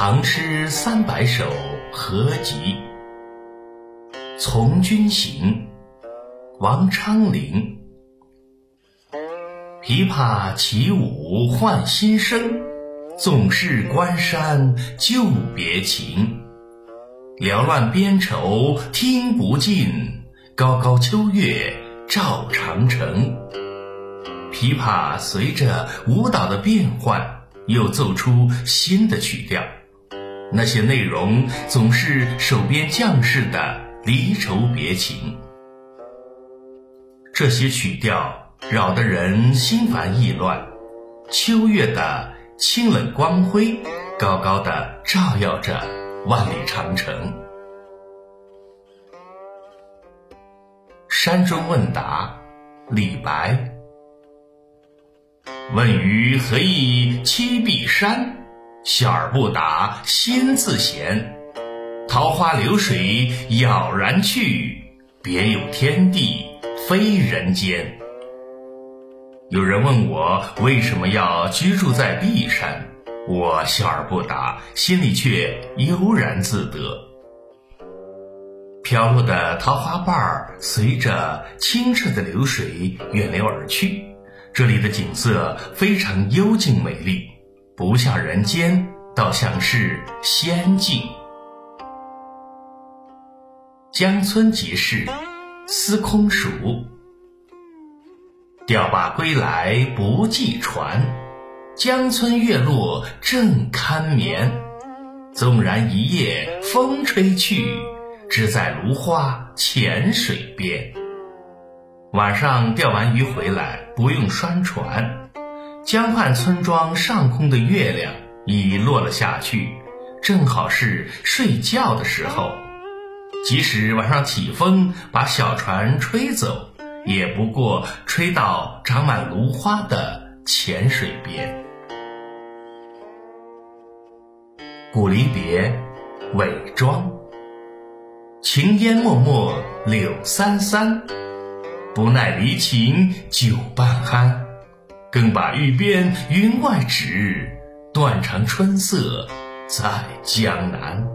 唐诗三百首合集，《从军行》王昌龄。琵琶起舞换新声，总是关山旧别情。缭乱边愁听不尽，高高秋月照长城。琵琶随着舞蹈的变换，又奏出新的曲调。那些内容总是守边将士的离愁别情，这些曲调扰得人心烦意乱。秋月的清冷光辉，高高的照耀着万里长城。山中问答，李白。问余何以栖碧山？笑而不答，心自闲。桃花流水杳然去，别有天地非人间。有人问我为什么要居住在碧山，我笑而不答，心里却悠然自得。飘落的桃花瓣儿随着清澈的流水远流而去，这里的景色非常幽静美丽。不像人间，倒像是仙境。江村即事，司空曙。钓罢归来不系船，江村月落正堪眠。纵然一夜风吹去，只在芦花浅水边。晚上钓完鱼回来，不用拴船。江畔村庄上空的月亮已落了下去，正好是睡觉的时候。即使晚上起风把小船吹走，也不过吹到长满芦花的浅水边。《古离别》韦庄。情烟脉脉柳三三，不耐离情酒半酣。更把玉鞭云外指，断肠春色在江南。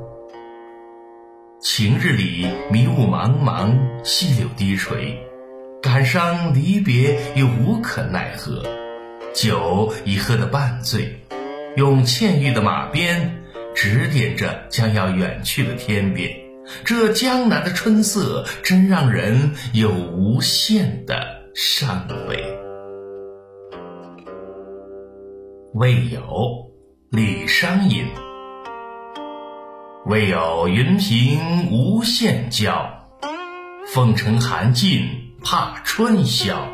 晴日里迷雾茫茫，细柳低垂，感伤离别又无可奈何。酒已喝得半醉，用倩玉的马鞭指点着将要远去的天边。这江南的春色，真让人有无限的伤悲。未有，李商隐。未有云平无限娇，凤城寒尽怕春宵。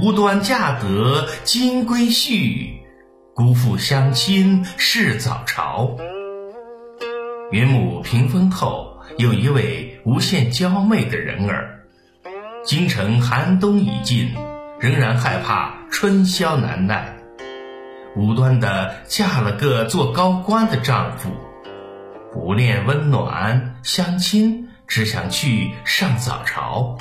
无端嫁得金龟婿，辜负相亲是早朝。云母屏风后，有一位无限娇媚的人儿。京城寒冬已尽，仍然害怕春宵难耐。无端的嫁了个做高官的丈夫，不恋温暖相亲，只想去上早朝。